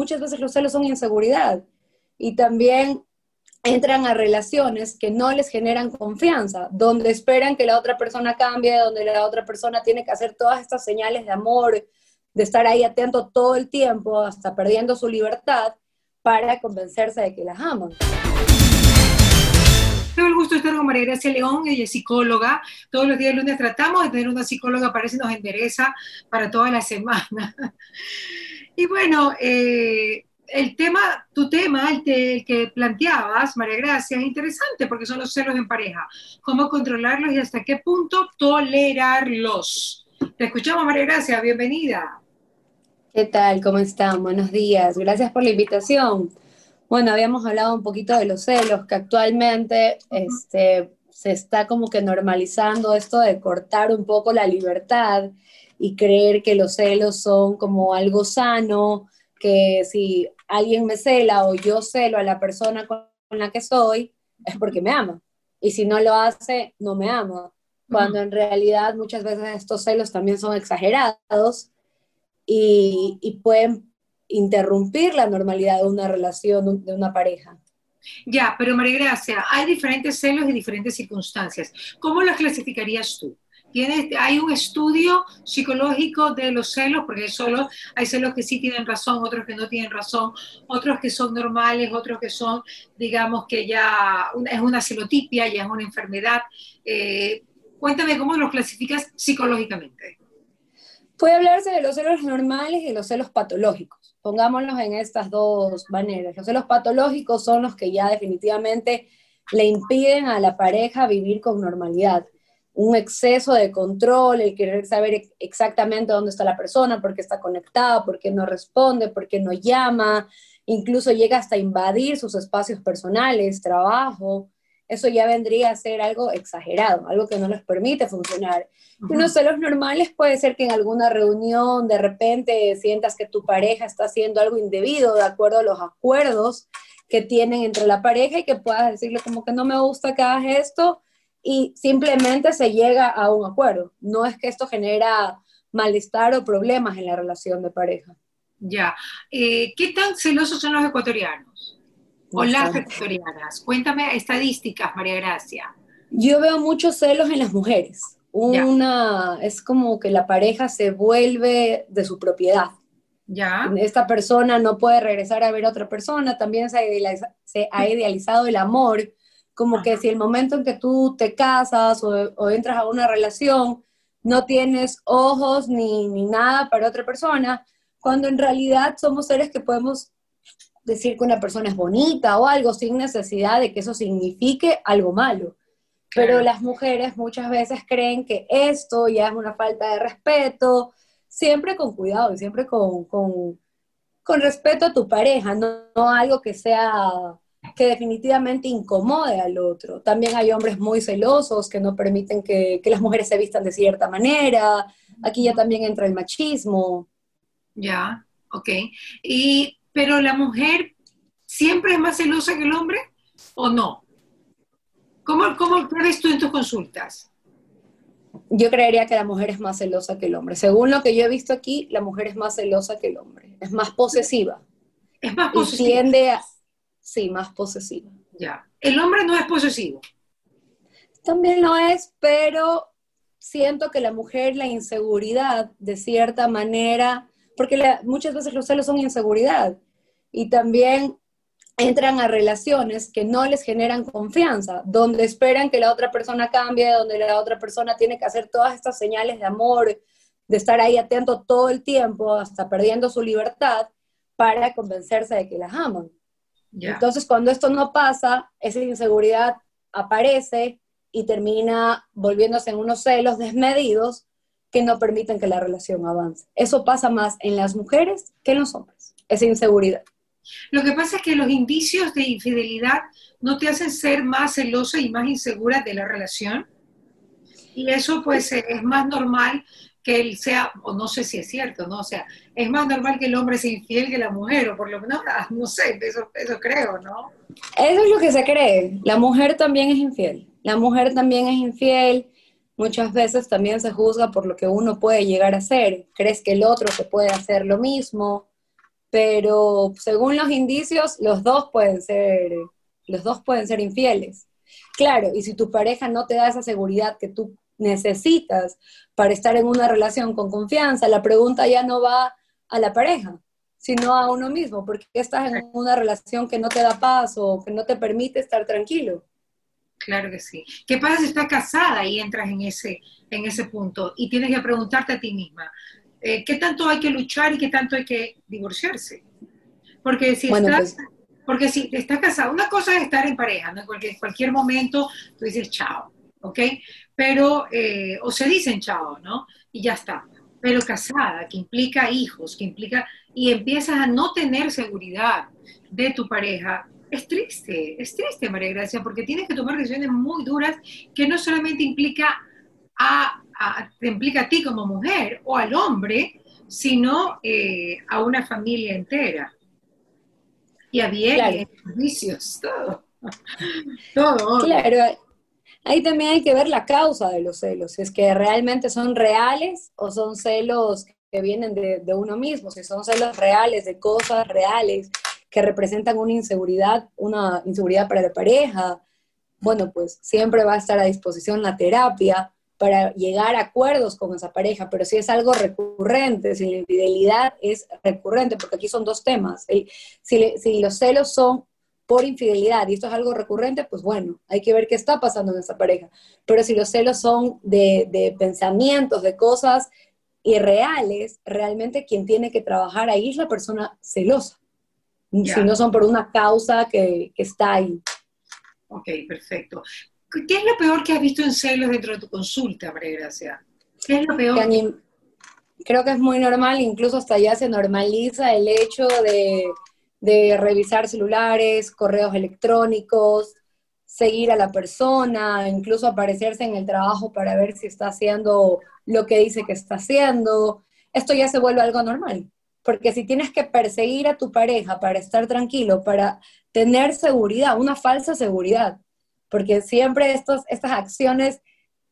muchas veces los celos son inseguridad y también entran a relaciones que no les generan confianza, donde esperan que la otra persona cambie, donde la otra persona tiene que hacer todas estas señales de amor, de estar ahí atento todo el tiempo, hasta perdiendo su libertad, para convencerse de que las aman. Tengo el gusto de estar con María Gracia León, ella es psicóloga. Todos los días lunes tratamos de tener una psicóloga para si nos endereza para toda la semana. Y bueno, eh, el tema, tu tema, el, que planteabas, María Gracia, es interesante porque son los celos en pareja. ¿Cómo controlarlos y hasta qué punto tolerarlos? Te escuchamos, María Gracia, bienvenida. ¿Qué tal? ¿Cómo están? Buenos días. Gracias por la invitación. Bueno, habíamos hablado un poquito de los celos, que actualmente este, se está como que normalizando esto de cortar un poco la libertad y creer que los celos son como algo sano, que si alguien me cela o yo celo a la persona con la que soy, es porque me ama. Y si no lo hace, no me ama. Cuando en realidad muchas veces estos celos también son exagerados y, y pueden interrumpir la normalidad de una relación, de una pareja. Ya, pero María Gracia, hay diferentes celos y diferentes circunstancias. ¿Cómo los clasificarías tú? ¿Tienes, hay un estudio psicológico de los celos, porque solo, hay celos que sí tienen razón, otros que no tienen razón, otros que son normales, otros que son, digamos, que ya es una celotipia, ya es una enfermedad. Eh, cuéntame cómo los clasificas psicológicamente. Puede hablarse de los celos normales y los celos patológicos. Pongámoslos en estas dos maneras. Los celos patológicos son los que ya definitivamente le impiden a la pareja vivir con normalidad un exceso de control, el querer saber exactamente dónde está la persona, por qué está conectada, por qué no responde, por qué no llama, incluso llega hasta invadir sus espacios personales, trabajo. Eso ya vendría a ser algo exagerado, algo que no les permite funcionar. Unos celos normales puede ser que en alguna reunión de repente sientas que tu pareja está haciendo algo indebido de acuerdo a los acuerdos que tienen entre la pareja y que puedas decirle como que no me gusta que hagas esto, y simplemente se llega a un acuerdo. No es que esto genera malestar o problemas en la relación de pareja. Ya. Eh, ¿Qué tan celosos son los ecuatorianos? O las ecuatorianas. Cuéntame estadísticas, María Gracia. Yo veo muchos celos en las mujeres. Una, es como que la pareja se vuelve de su propiedad. Ya. Esta persona no puede regresar a ver a otra persona, también se se ha idealizado el amor como que si el momento en que tú te casas o, entras a una relación, no tienes ojos ni, ni, nada para otra persona, cuando en realidad somos seres que podemos decir que una persona es bonita o algo sin necesidad de que eso signifique algo malo. Pero las mujeres muchas veces creen que esto ya es una falta de respeto, siempre con cuidado y siempre con, con, con respeto a tu pareja, no, no algo que sea que definitivamente incomode al otro. También hay hombres muy celosos que no permiten que, las mujeres se vistan de cierta manera. Aquí ya también entra el machismo. Ya, ok. Y, pero la mujer siempre es más celosa que el hombre o no? ¿Cómo, cómo ves tú en tus consultas? Yo creería que la mujer es más celosa que el hombre. Según lo que yo he visto aquí, la mujer es más celosa que el hombre. Es más posesiva. Es más posesiva. Y tiende a, Sí, más posesiva. Ya. El hombre no es posesivo. También lo es, pero siento que la mujer, la inseguridad, de cierta manera, porque muchas veces los celos son inseguridad y también entran a relaciones que no les generan confianza, donde esperan que la otra persona cambie, donde la otra persona tiene que hacer todas estas señales de amor, de estar ahí atento todo el tiempo, hasta perdiendo su libertad, para convencerse de que las aman. Entonces, cuando esto no pasa, esa inseguridad aparece y termina volviéndose en unos celos desmedidos que no permiten que la relación avance. Eso pasa más en las mujeres que en los hombres, esa inseguridad. Lo que pasa es que los indicios de infidelidad no te hacen ser más celosa y más insegura de la relación. Y eso pues es más normal que él sea, o no sé si es cierto, ¿no? O sea, es más normal que el hombre sea infiel que la mujer, o por lo menos, no sé, eso, eso creo, ¿no? Eso es lo que se cree. La mujer también es infiel. La mujer también es infiel. Muchas veces también se juzga por lo que uno puede llegar a hacer. Crees que el otro se puede hacer lo mismo. Pero según los indicios, los dos pueden ser, los dos pueden ser infieles. Claro, y si tu pareja no te da esa seguridad que tú necesitas para estar en una relación con confianza, la pregunta ya no va a la pareja, sino a uno mismo, porque estás en una relación que no te da paz o que no te permite estar tranquilo. Claro que sí. ¿Qué pasa si estás casada y entras en ese, en ese punto y tienes que preguntarte a ti misma, eh, ¿qué tanto hay que luchar y qué tanto hay que divorciarse? Porque si estás... Pues porque si estás casada, una cosa es estar en pareja, ¿no? En cualquier, cualquier momento tú dices chao, ¿ok? Pero, eh, o se dicen chao, ¿no? Y ya está. Pero casada, que implica hijos, que implica, y empiezas a no tener seguridad de tu pareja, es triste, es triste, María Gracia, porque tienes que tomar decisiones muy duras que no solamente implica a, te implica a ti como mujer o al hombre, sino eh, a una familia entera. Y a bienes, vicios, todo. todo. Claro, ahí también hay que ver la causa de los celos, si es que realmente son reales o son celos que vienen de, de uno mismo, si son celos reales, de cosas reales, que representan una inseguridad, una inseguridad para la pareja, bueno, pues siempre va a estar a disposición la terapia para llegar a acuerdos con esa pareja, pero si es algo recurrente, si la infidelidad es recurrente, porque aquí son dos temas, si, si los celos son por infidelidad y esto es algo recurrente, pues bueno, hay que ver qué está pasando en esa pareja. Pero si los celos son de, de pensamientos, de cosas irreales, realmente quien tiene que trabajar ahí es la persona celosa si no son por una causa que, que, está ahí. Ok, perfecto. ¿Qué es lo peor que has visto en celos dentro de tu consulta, María Gracia? ¿Qué es lo peor? creo que es muy normal, incluso hasta ya se normaliza el hecho de, de revisar celulares, correos electrónicos, seguir a la persona, incluso aparecerse en el trabajo para ver si está haciendo lo que dice que está haciendo. Esto ya se vuelve algo normal. Porque si tienes que perseguir a tu pareja para estar tranquilo, para tener seguridad, una falsa seguridad, porque siempre estos, estas acciones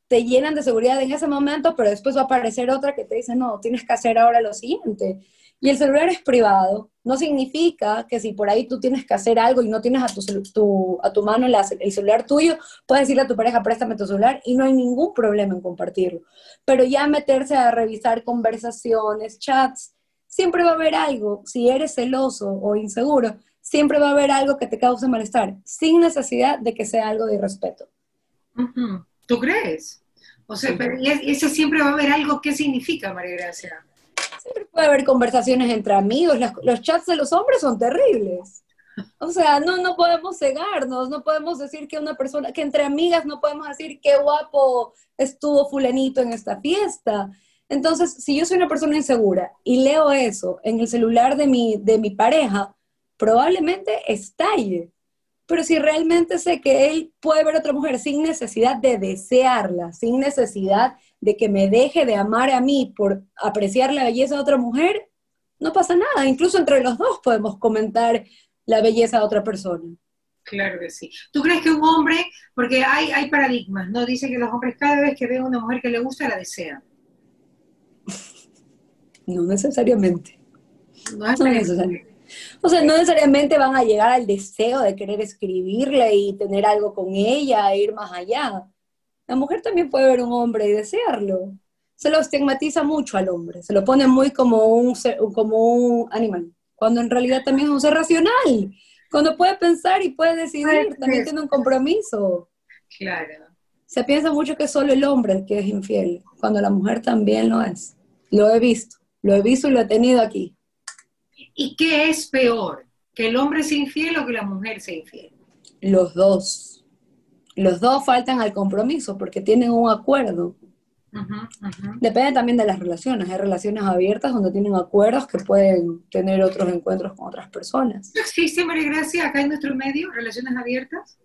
te llenan de seguridad en ese momento, pero después va a aparecer otra que te dice, no, tienes que hacer ahora lo siguiente. Y el celular es privado, no significa que si por ahí tú tienes que hacer algo y no tienes a tu, a tu mano el celular tuyo, puedes decirle a tu pareja, préstame tu celular y no hay ningún problema en compartirlo. Pero ya meterse a revisar conversaciones, chats, siempre va a haber algo, si eres celoso o inseguro, siempre va a haber algo que te cause malestar, sin necesidad de que sea algo de irrespeto. ¿Tú crees? O sea, pero eso siempre va a haber algo. ¿Qué significa, María Gracia? Siempre puede haber conversaciones entre amigos. los chats de los hombres son terribles. O sea, no, no podemos cegarnos, no podemos decir que una persona, que entre amigas no podemos decir qué guapo estuvo fulanito en esta fiesta. Entonces, si yo soy una persona insegura y leo eso en el celular de mi, de mi pareja, probablemente estalle. Pero si realmente sé que él puede ver a otra mujer sin necesidad de desearla, sin necesidad de que me deje de amar a mí por apreciar la belleza de otra mujer, no pasa nada. Incluso entre los dos podemos comentar la belleza de otra persona. Claro que sí. ¿Tú crees que un hombre, porque hay, hay paradigmas, ¿no? Dice que los hombres cada vez que ven a una mujer que le gusta, la desean. No necesariamente. No, necesariamente. O sea, no necesariamente van a llegar al deseo de querer escribirle y tener algo con ella e ir más allá. La mujer también puede ver un hombre y desearlo. Se lo estigmatiza mucho al hombre, se lo pone muy como un, como un animal, cuando en realidad también es un ser racional, cuando puede pensar y puede decidir, también tiene un compromiso. Claro. Se piensa mucho que es solo el hombre el que es infiel, cuando la mujer también lo es. Lo he visto. Lo he visto y lo he tenido aquí. ¿Y qué es peor? ¿Que el hombre sea infiel o que la mujer sea infiel? Los dos. Los dos faltan al compromiso porque tienen un acuerdo. Depende también de las relaciones. Hay relaciones abiertas donde tienen acuerdos que pueden tener otros encuentros con otras personas. ¿Existe, María Gracia, acá en nuestro medio, relaciones abiertas?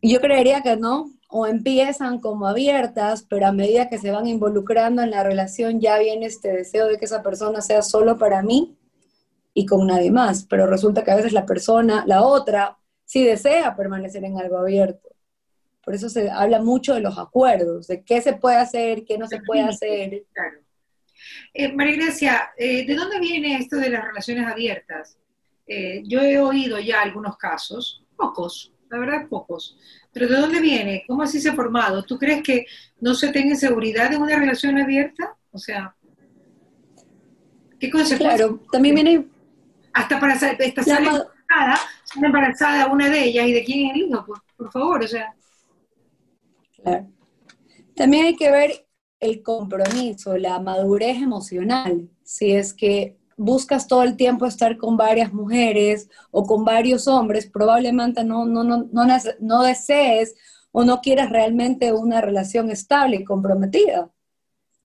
Yo creería que no, o empiezan como abiertas, pero a medida que se van involucrando en la relación ya viene este deseo de que esa persona sea solo para mí y con nadie más, pero resulta que a veces la persona, la otra, sí desea permanecer en algo abierto. Por eso se habla mucho de los acuerdos, de qué se puede hacer, qué no se puede hacer. Eh, María Gracia, eh, ¿de dónde viene esto de las relaciones abiertas? Eh, yo he oído ya algunos casos, pocos, la verdad pocos, pero ¿de dónde viene? ¿Cómo así se ha formado? ¿Tú crees que no se tenga seguridad en una relación abierta? O sea, ¿qué consecuencias? Claro, también viene... Hasta para estar embarazada, embarazada una de ellas y de quién es el hijo, por, por favor, o sea. Claro. También hay que ver el compromiso, la madurez emocional. Si es que buscas todo el tiempo estar con varias mujeres o con varios hombres, probablemente no, no, no, no, no desees o no quieras realmente una relación estable y comprometida.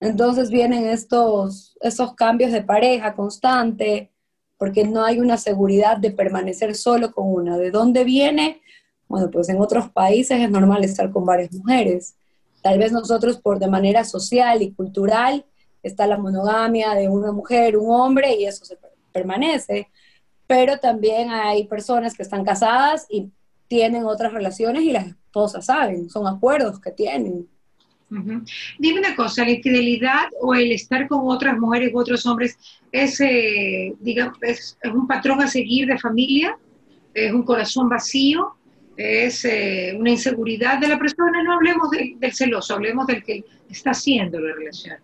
Entonces vienen estos, estos cambios de pareja constante, porque no hay una seguridad de permanecer solo con una. ¿De dónde viene? Bueno, pues en otros países es normal estar con varias mujeres. Tal vez nosotros por de manera social y cultural está la monogamia de una mujer, un hombre y eso se permanece, pero también hay personas que están casadas y tienen otras relaciones y las esposas saben, son acuerdos que tienen. Dime una cosa, ¿la infidelidad o el estar con otras mujeres u otros hombres es, eh, digamos, es, un patrón a seguir de familia? ¿Es un corazón vacío? es eh, una inseguridad de la persona, no hablemos del celoso, hablemos del que está haciendo la relación.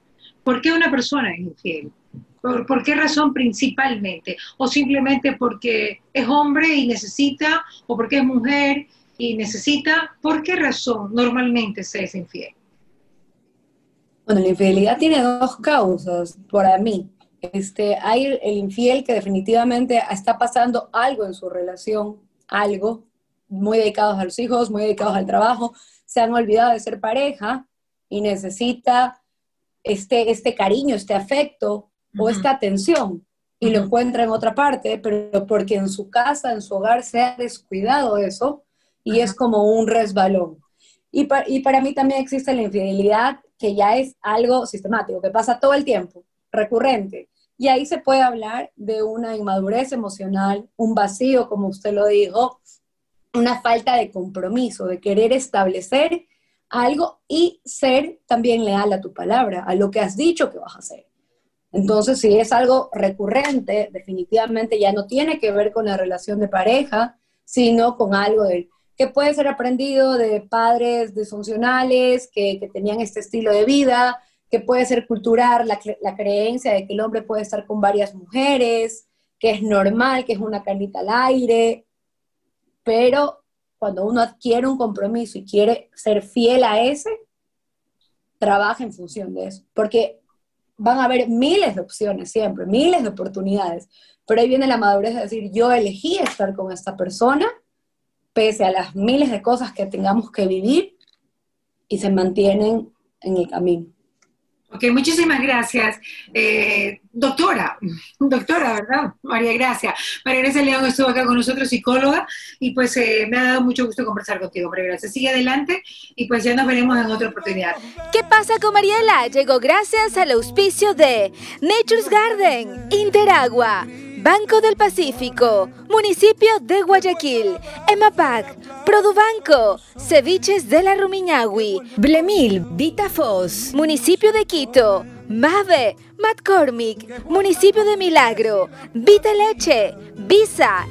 ¿Por qué una persona es infiel? ¿Por, qué razón principalmente? ¿O simplemente porque es hombre y necesita, o porque es mujer y necesita? ¿Por qué razón normalmente se es infiel? Bueno, la infidelidad tiene dos causas para mí. Este, hay el infiel que definitivamente está pasando algo en su relación, algo, muy dedicados a los hijos, muy dedicados al trabajo, se han olvidado de ser pareja y necesita este, este cariño, este afecto o esta atención y lo encuentra en otra parte, pero porque en su casa, en su hogar se ha descuidado eso y es como un resbalón. Y, y para mí también existe la infidelidad que ya es algo sistemático, que pasa todo el tiempo, recurrente. Y ahí se puede hablar de una inmadurez emocional, un vacío, como usted lo dijo, una falta de compromiso, de querer establecer algo y ser también leal a tu palabra, a lo que has dicho que vas a hacer. Entonces, si es algo recurrente, definitivamente ya no tiene que ver con la relación de pareja, sino con algo de, que puede ser aprendido de padres disfuncionales que, tenían este estilo de vida, que puede ser cultural, la, la, creencia de que el hombre puede estar con varias mujeres, que es normal, que es una carnita al aire, pero cuando uno adquiere un compromiso y quiere ser fiel a ese, trabaja en función de eso, porque van a haber miles de opciones siempre, miles de oportunidades, pero ahí viene la madurez de decir, yo elegí estar con esta persona, pese a las miles de cosas que tengamos que vivir, y se mantienen en el camino. Ok, muchísimas gracias. Eh, doctora, doctora, ¿verdad? María Gracia. María Gracia León estuvo acá con nosotros, psicóloga, y pues eh, me ha dado mucho gusto conversar contigo, María Gracia. Sigue adelante y pues ya nos veremos en otra oportunidad. ¿Qué pasa con Mariela? Llegó gracias al auspicio de Nature's Garden, Interagua. Banco del Pacífico, Municipio de Guayaquil, EMAPAC, Produbanco, Ceviches de la Rumiñahui, Blemil, Vitafos, Municipio de Quito, Mave, McCormick, Municipio de Milagro, Vita Leche, Visa.